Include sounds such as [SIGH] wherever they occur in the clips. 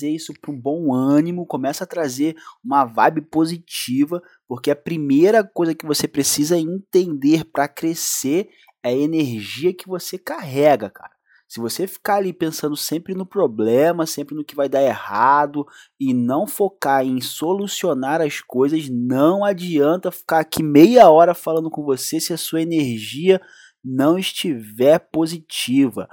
trazer isso para um bom ânimo, começa a trazer uma vibe positiva, porque a primeira coisa que você precisa entender para crescer é a energia que você carrega, cara. Se você ficar ali pensando sempre no problema, sempre no que vai dar errado e não focar em solucionar as coisas, não adianta ficar aqui meia hora falando com você se a sua energia não estiver positiva.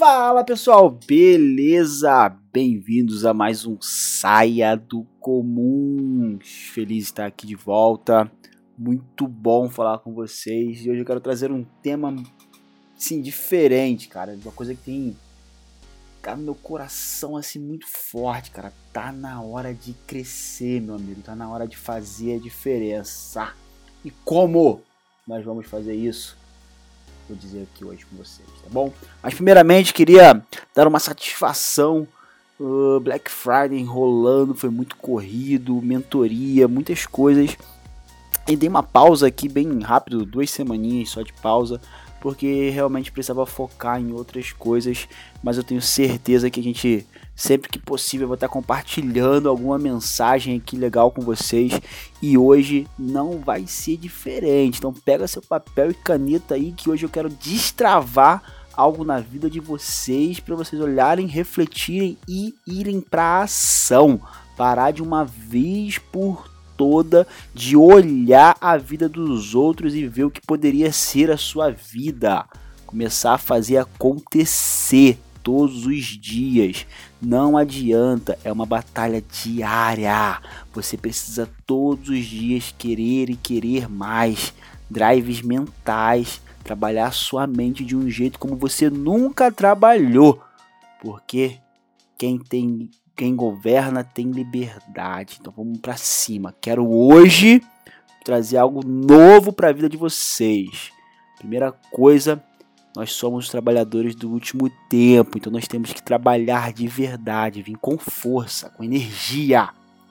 Fala pessoal, beleza? Bem-vindos a mais um Saia do Comum. Feliz de estar aqui de volta. Muito bom falar com vocês. E hoje eu quero trazer um tema assim diferente, cara, uma coisa que tem tá no meu coração assim muito forte, cara. Tá na hora de crescer, meu amigo. Tá na hora de fazer a diferença. E como nós vamos fazer isso? Vou dizer aqui hoje com vocês, tá bom? Mas primeiramente queria dar uma satisfação. Uh, Black Friday rolando, foi muito corrido, mentoria, muitas coisas. E dei uma pausa aqui bem rápido, duas semaninhas só de pausa, porque realmente precisava focar em outras coisas, mas eu tenho certeza que a gente Sempre que possível, eu vou estar compartilhando alguma mensagem aqui legal com vocês. E hoje não vai ser diferente. Então, pega seu papel e caneta aí, que hoje eu quero destravar algo na vida de vocês para vocês olharem, refletirem e irem para ação. Parar de uma vez por toda de olhar a vida dos outros e ver o que poderia ser a sua vida. Começar a fazer acontecer todos os dias. Não adianta, é uma batalha diária. Você precisa todos os dias querer e querer mais. Drives mentais, trabalhar sua mente de um jeito como você nunca trabalhou. Porque quem tem quem governa tem liberdade. Então vamos para cima. Quero hoje trazer algo novo para a vida de vocês. Primeira coisa, nós somos os trabalhadores do último tempo, então nós temos que trabalhar de verdade, vir com força, com energia.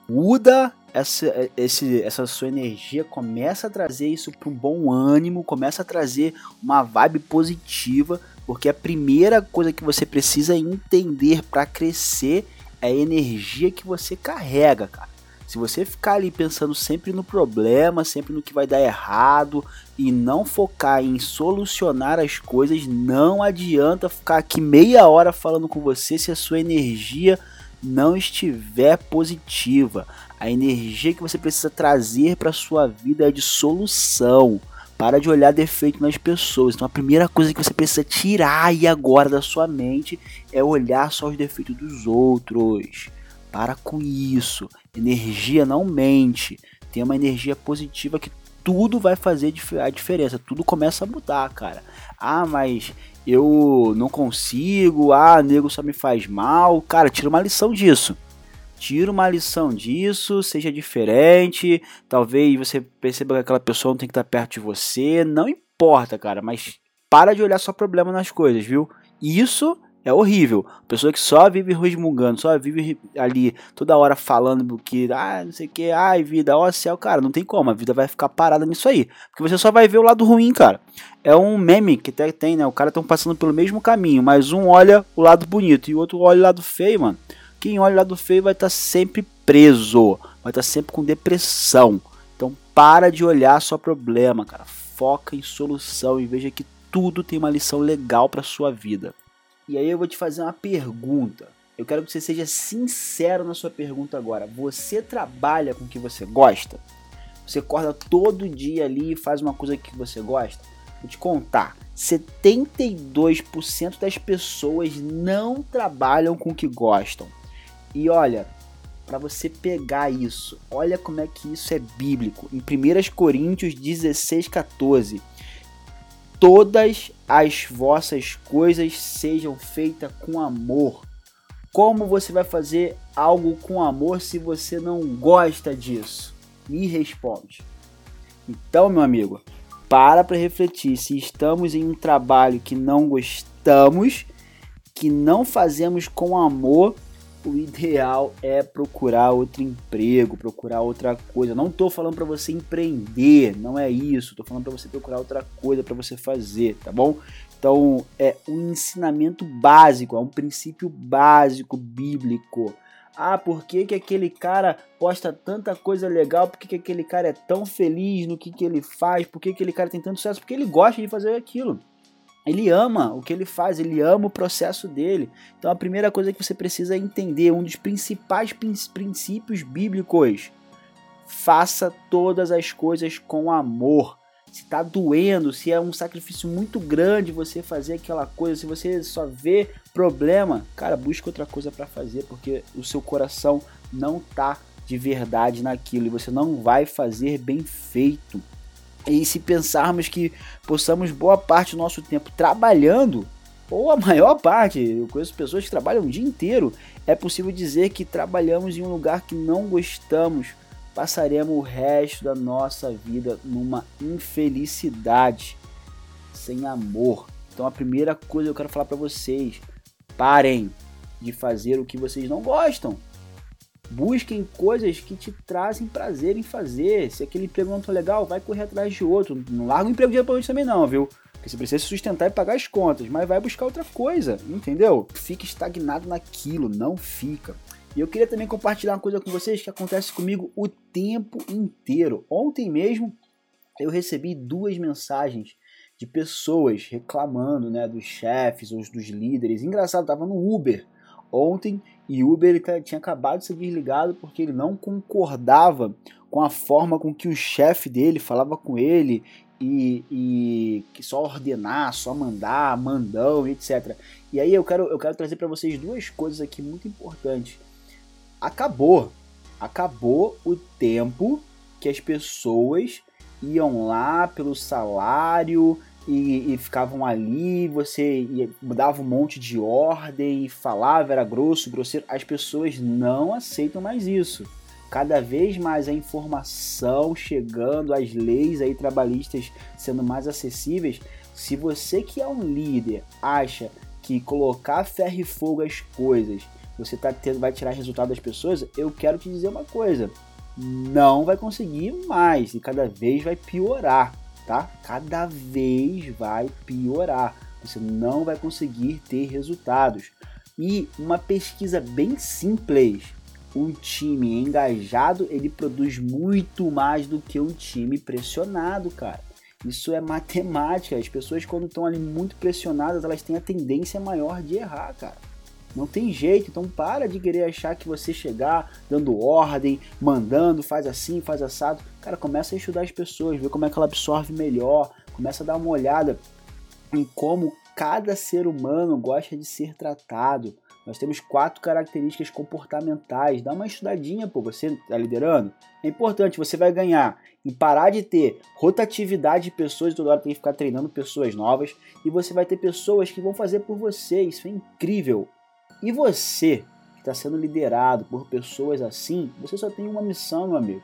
Muda essa, esse, essa sua energia, começa a trazer isso para um bom ânimo, começa a trazer uma vibe positiva, porque a primeira coisa que você precisa entender para crescer é a energia que você carrega, cara. Se você ficar ali pensando sempre no problema, sempre no que vai dar errado e não focar em solucionar as coisas, não adianta ficar aqui meia hora falando com você se a sua energia não estiver positiva. A energia que você precisa trazer para sua vida é de solução. Para de olhar defeito nas pessoas. Então a primeira coisa que você precisa tirar aí agora da sua mente é olhar só os defeitos dos outros. Para com isso. Energia não mente. Tem uma energia positiva que tudo vai fazer a diferença. Tudo começa a mudar, cara. Ah, mas eu não consigo. Ah, nego só me faz mal. Cara, tira uma lição disso. Tira uma lição disso, seja diferente. Talvez você perceba que aquela pessoa não tem que estar perto de você. Não importa, cara, mas para de olhar só problema nas coisas, viu? Isso é horrível. Pessoa que só vive resmungando, só vive ali toda hora falando que, ah, não sei o que, ai, vida, ó céu, cara, não tem como, a vida vai ficar parada nisso aí. Porque você só vai ver o lado ruim, cara. É um meme que até tem, né? O cara estão passando pelo mesmo caminho, mas um olha o lado bonito e o outro olha o lado feio, mano. Quem olha o lado feio vai estar tá sempre preso, vai estar tá sempre com depressão. Então para de olhar só problema, cara. Foca em solução e veja que tudo tem uma lição legal para sua vida. E aí eu vou te fazer uma pergunta. Eu quero que você seja sincero na sua pergunta agora. Você trabalha com o que você gosta? Você acorda todo dia ali e faz uma coisa que você gosta? Vou te contar. 72% das pessoas não trabalham com o que gostam. E olha, para você pegar isso, olha como é que isso é bíblico. Em 1 Coríntios 16, 14 todas as vossas coisas sejam feitas com amor. Como você vai fazer algo com amor se você não gosta disso? Me responde. Então, meu amigo, para para refletir se estamos em um trabalho que não gostamos, que não fazemos com amor, o ideal é procurar outro emprego, procurar outra coisa. Não estou falando para você empreender, não é isso. Estou falando para você procurar outra coisa para você fazer, tá bom? Então é um ensinamento básico, é um princípio básico bíblico. Ah, por que, que aquele cara posta tanta coisa legal? Por que, que aquele cara é tão feliz no que, que ele faz? Por que aquele cara tem tanto sucesso? Porque ele gosta de fazer aquilo. Ele ama o que ele faz, ele ama o processo dele. Então a primeira coisa que você precisa entender, um dos principais princípios bíblicos, faça todas as coisas com amor. Se tá doendo, se é um sacrifício muito grande você fazer aquela coisa, se você só vê problema, cara, busca outra coisa para fazer, porque o seu coração não tá de verdade naquilo e você não vai fazer bem feito. E se pensarmos que possamos boa parte do nosso tempo trabalhando, ou a maior parte, eu conheço pessoas que trabalham o dia inteiro, é possível dizer que trabalhamos em um lugar que não gostamos, passaremos o resto da nossa vida numa infelicidade, sem amor. Então a primeira coisa que eu quero falar para vocês, parem de fazer o que vocês não gostam. Busquem coisas que te trazem prazer em fazer. Se aquele emprego não tá legal, vai correr atrás de outro. Não larga o emprego de depois também não, viu? Porque você precisa se sustentar e pagar as contas, mas vai buscar outra coisa, entendeu? Fica estagnado naquilo, não fica. E eu queria também compartilhar uma coisa com vocês que acontece comigo o tempo inteiro. Ontem mesmo eu recebi duas mensagens de pessoas reclamando, né, dos chefes ou dos líderes. Engraçado, tava no Uber ontem e Uber ele tinha acabado de ser desligado porque ele não concordava com a forma com que o chefe dele falava com ele e, e que só ordenar, só mandar, mandão, etc. E aí eu quero, eu quero trazer para vocês duas coisas aqui muito importantes. Acabou, acabou o tempo que as pessoas iam lá pelo salário, e, e, ficavam ali, você dava um monte de ordem, falava, era grosso, grosseiro. As pessoas não aceitam mais isso. Cada vez mais a informação chegando, as leis aí trabalhistas sendo mais acessíveis. Se você que é um líder acha que colocar ferro e fogo as coisas, você tá tendo, vai tirar resultado das pessoas, eu quero te dizer uma coisa. Não vai conseguir mais e cada vez vai piorar tá? Cada vez vai piorar. Você não vai conseguir ter resultados. E uma pesquisa bem simples, um time engajado, ele produz muito mais do que um time pressionado, cara. Isso é matemática. As pessoas quando estão ali muito pressionadas, elas têm a tendência maior de errar, cara. Não tem jeito, então para de querer achar que você chegar dando ordem, mandando, faz assim, faz assado. Cara, começa a estudar as pessoas, ver como é que ela absorve melhor, começa a dar uma olhada em como cada ser humano gosta de ser tratado. Nós temos quatro características comportamentais. Dá uma estudadinha, pô, você está liderando. É importante, você vai ganhar em parar de ter rotatividade de pessoas, toda hora tem que ficar treinando pessoas novas, e você vai ter pessoas que vão fazer por você. Isso é incrível. E você, que está sendo liderado por pessoas assim, você só tem uma missão, meu amigo.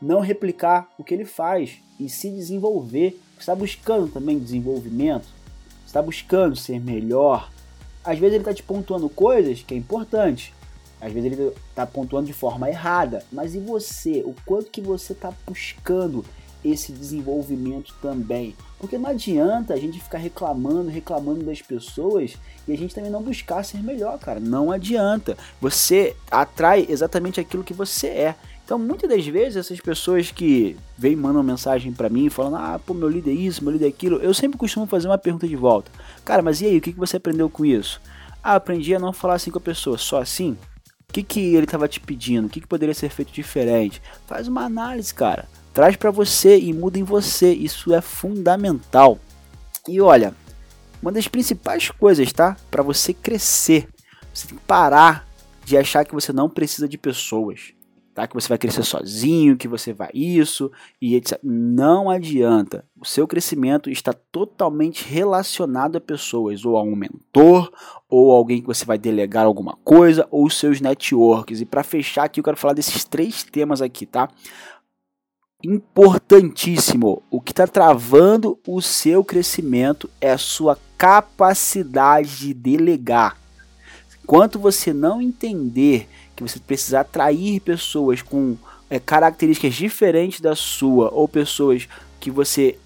Não replicar o que ele faz e se desenvolver. Você está buscando também desenvolvimento, está buscando ser melhor. Às vezes ele está te pontuando coisas que é importante. Às vezes ele está pontuando de forma errada. Mas e você? O quanto que você está buscando esse desenvolvimento também. Porque não adianta a gente ficar reclamando, reclamando das pessoas e a gente também não buscar ser melhor, cara. Não adianta. Você atrai exatamente aquilo que você é. Então, muitas das vezes, essas pessoas que vêm mandam mensagem para mim falando: Ah, pô, meu líder é isso, meu líder é aquilo, eu sempre costumo fazer uma pergunta de volta: Cara, mas e aí, o que você aprendeu com isso? Ah, aprendi a não falar assim com a pessoa, só assim? O que, que ele estava te pedindo? O que, que poderia ser feito diferente? Faz uma análise, cara. Traz para você e muda em você. Isso é fundamental. E olha, uma das principais coisas, tá? Para você crescer, você tem que parar de achar que você não precisa de pessoas, tá? Que você vai crescer sozinho, que você vai isso e etc. Não adianta. O seu crescimento está totalmente relacionado a pessoas, ou a um mentor, ou alguém que você vai delegar alguma coisa, ou seus networks. E para fechar aqui, eu quero falar desses três temas aqui, tá? Importantíssimo. O que está travando o seu crescimento é a sua capacidade de delegar. enquanto você não entender que você precisa atrair pessoas com é, características diferentes da sua ou pessoas que você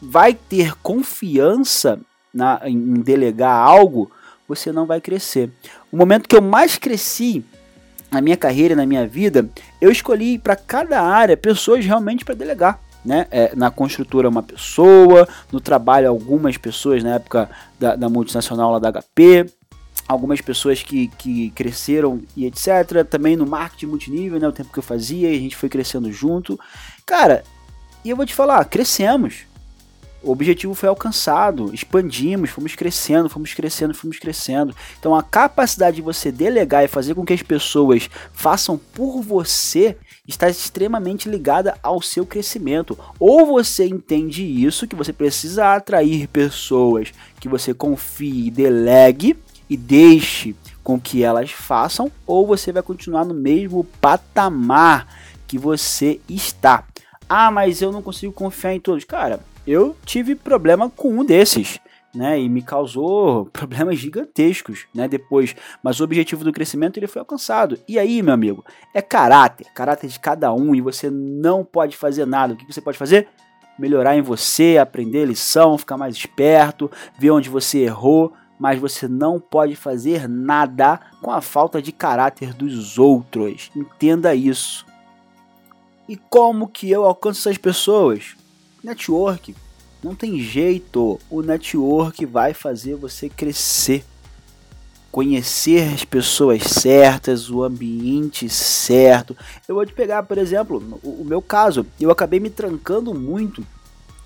vai ter confiança na, em delegar algo, você não vai crescer. O momento que eu mais cresci na minha carreira, na minha vida, eu escolhi para cada área pessoas realmente para delegar. Né? É, na construtora uma pessoa, no trabalho algumas pessoas na época da, da multinacional lá da HP, algumas pessoas que, que cresceram e etc. Também no marketing multinível, né? O tempo que eu fazia a gente foi crescendo junto. Cara, e eu vou te falar, crescemos. O objetivo foi alcançado, expandimos, fomos crescendo, fomos crescendo, fomos crescendo. Então a capacidade de você delegar e fazer com que as pessoas façam por você está extremamente ligada ao seu crescimento. Ou você entende isso, que você precisa atrair pessoas que você confie e delegue e deixe com que elas façam, ou você vai continuar no mesmo patamar que você está. Ah, mas eu não consigo confiar em todos. Cara, eu tive problema com um desses. Né, e me causou [LAUGHS] problemas gigantescos, né, depois, mas o objetivo do crescimento ele foi alcançado. E aí, meu amigo, é caráter, caráter de cada um e você não pode fazer nada. O que você pode fazer? Melhorar em você, aprender lição, ficar mais esperto, ver onde você errou, mas você não pode fazer nada com a falta de caráter dos outros. Entenda isso. E como que eu alcanço essas pessoas? Network. Não tem jeito. O network vai fazer você crescer. Conhecer as pessoas certas, o ambiente certo. Eu vou te pegar, por exemplo, o, meu caso. Eu acabei me trancando muito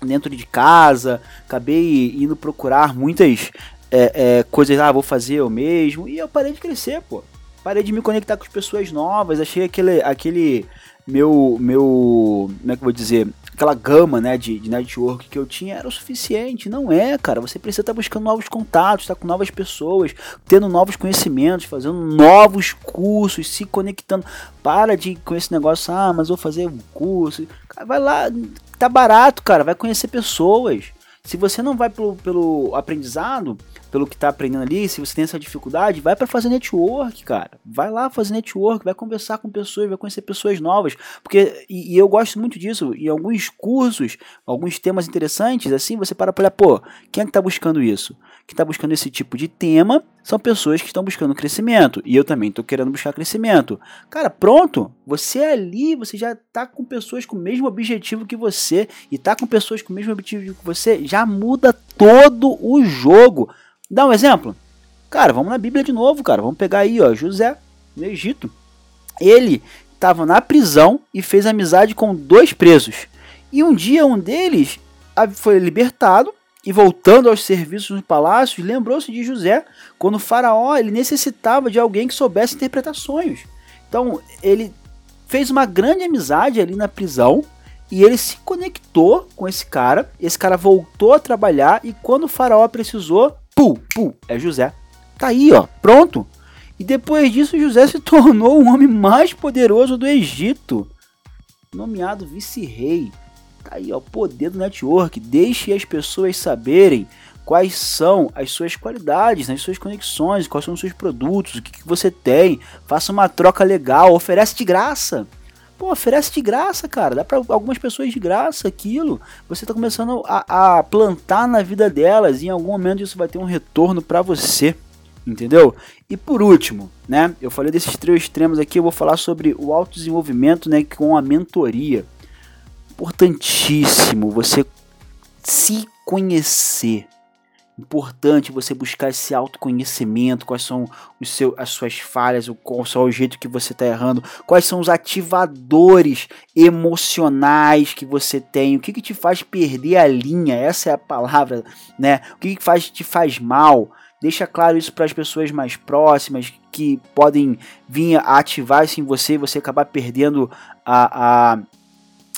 dentro de casa, acabei indo procurar muitas é, é, coisas, ah, vou fazer eu mesmo, e eu parei de crescer, pô. Parei de me conectar com as pessoas novas, achei aquele, aquele meu, meu, como é que eu vou dizer, aquela gama, né, de, de network que eu tinha era o suficiente. Não é, cara. Você precisa estar buscando novos contatos, estar com novas pessoas, tendo novos conhecimentos, fazendo novos cursos, se conectando. Para de com esse negócio, ah, mas vou fazer um curso. Cara, vai lá, tá barato, cara. Vai conhecer pessoas. Se você não vai pelo, pelo aprendizado, pelo que está aprendendo ali, se você tem essa dificuldade, vai para fazer network, cara. Vai lá fazer network, vai conversar com pessoas, vai conhecer pessoas novas. Porque, e, e eu gosto muito disso, em alguns cursos, alguns temas interessantes, assim, você para para olhar, pô, quem é que está buscando isso? Que está buscando esse tipo de tema são pessoas que estão buscando crescimento. E eu também estou querendo buscar crescimento. Cara, pronto. Você é ali, você já está com pessoas com o mesmo objetivo que você. E está com pessoas com o mesmo objetivo que você. Já muda todo o jogo. Dá um exemplo? Cara, vamos na Bíblia de novo, cara. Vamos pegar aí, ó, José, no Egito. Ele estava na prisão e fez amizade com dois presos. E um dia um deles foi libertado e voltando aos serviços no palácio, lembrou-se de José quando o faraó ele necessitava de alguém que soubesse interpretar sonhos. Então ele fez uma grande amizade ali na prisão e ele se conectou com esse cara. Esse cara voltou a trabalhar e quando o faraó precisou, Pu, pu, é José. Tá aí, ó, pronto. E depois disso, José se [LAUGHS] tornou o homem mais poderoso do Egito, nomeado vice-rei. Tá aí, ó, poder do network. Deixe as pessoas saberem quais são as suas qualidades, as suas conexões, quais são os seus produtos, o que, que você tem. Faça uma troca legal, oferece de graça. Pô, oferece de graça, cara. Dá para algumas pessoas de graça aquilo. Você tá começando a, a, plantar na vida delas e em algum momento isso vai ter um retorno para você. Entendeu? E por último, né? Eu falei desses três extremos aqui, eu vou falar sobre o autodesenvolvimento, né, com a mentoria. Importantíssimo você se conhecer importante você buscar esse autoconhecimento, quais são os seu, as suas falhas, qual é o jeito que você está errando, quais são os ativadores emocionais que você tem, o que, que te faz perder a linha, essa é a palavra, né? O que, que faz, te faz mal. Deixa claro isso para as pessoas mais próximas que podem vir a ativar isso em você e você acabar perdendo a, a,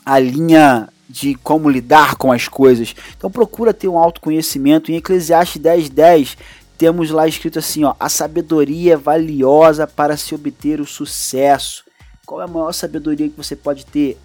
a linha de como lidar com as coisas. Então procura ter um autoconhecimento. Em Eclesiastes 10:10 10, temos lá escrito assim, ó: a sabedoria é valiosa para se obter o sucesso. Qual é a maior sabedoria que você pode ter?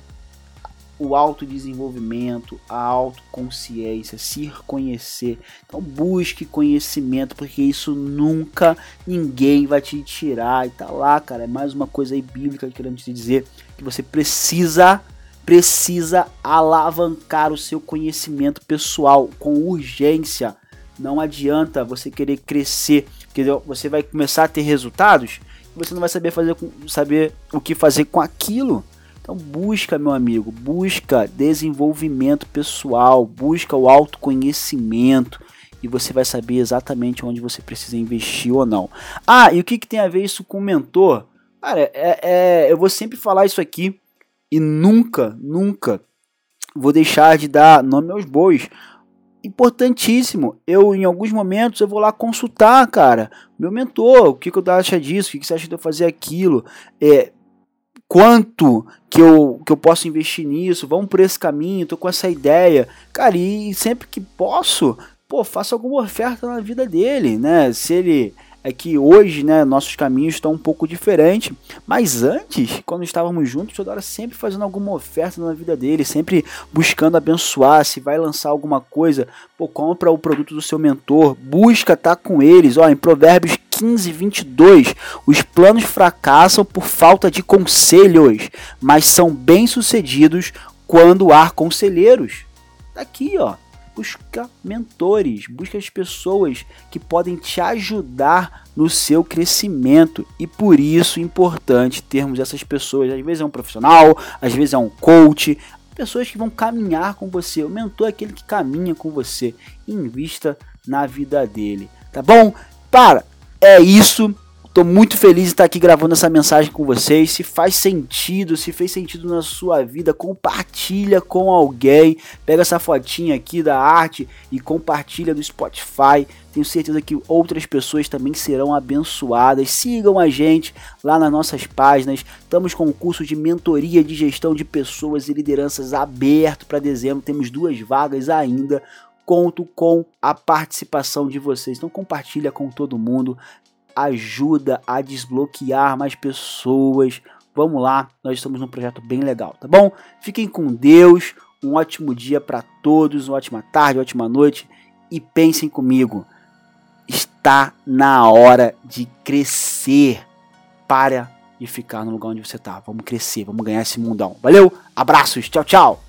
o autodesenvolvimento, a autoconsciência, se conhecer. Então busque conhecimento, porque isso nunca ninguém vai te tirar. E tá lá, cara, é mais uma coisa aí bíblica querendo te dizer que você precisa precisa alavancar o seu conhecimento pessoal com urgência. Não adianta você querer crescer, porque você vai começar a ter resultados e você não vai saber fazer saber o que fazer com aquilo. Então busca, meu amigo, busca desenvolvimento pessoal, busca o autoconhecimento e você vai saber exatamente onde você precisa investir ou não. Ah, e o que, que tem a ver isso com mentor? Cara, é, é, eu vou sempre falar isso aqui e nunca, nunca vou deixar de dar nome aos bois. Importantíssimo. Eu, em alguns momentos, eu vou lá consultar, cara, meu mentor, o que, que eu acho disso, o que, que você acha de eu fazer aquilo. É, quanto que eu, que eu posso investir nisso, vamos por esse caminho, tô com essa ideia. Cara, e sempre que posso, pô, faço alguma oferta na vida dele, né? Se ele é que hoje, né, nossos caminhos estão um pouco diferentes, mas antes, quando estávamos juntos, toda hora sempre fazendo alguma oferta na vida dele, sempre buscando abençoar, se vai lançar alguma coisa, pô, compra o produto do seu mentor, busca estar tá com eles, ó, em Provérbios 15, 22, os planos fracassam por falta de conselhos, mas são bem-sucedidos quando há conselheiros. Tá aqui, ó busca mentores, busca as pessoas que podem te ajudar no seu crescimento e por isso é importante termos essas pessoas. Às vezes é um profissional, às vezes é um coach, pessoas que vão caminhar com você. O mentor é aquele que caminha com você. Invista na vida dele, tá bom? Para, é isso. Tô muito feliz de estar aqui gravando essa mensagem com vocês. Se faz sentido, se fez sentido na sua vida, compartilha com alguém. Pega essa fotinha aqui da arte e compartilha no Spotify. Tenho certeza que outras pessoas também serão abençoadas. Sigam a gente lá nas nossas páginas. Estamos com um curso de mentoria de gestão de pessoas e lideranças aberto para dezembro. Temos duas vagas ainda conto com a participação de vocês. Então compartilha com todo mundo ajuda a desbloquear mais pessoas. Vamos lá, nós estamos num projeto bem legal, tá bom? Fiquem com Deus, um ótimo dia para todos, uma ótima tarde, uma ótima noite e pensem comigo. Está na hora de crescer. Para de ficar no lugar onde você está. Vamos crescer, vamos ganhar esse mundão. Valeu, abraços, tchau, tchau.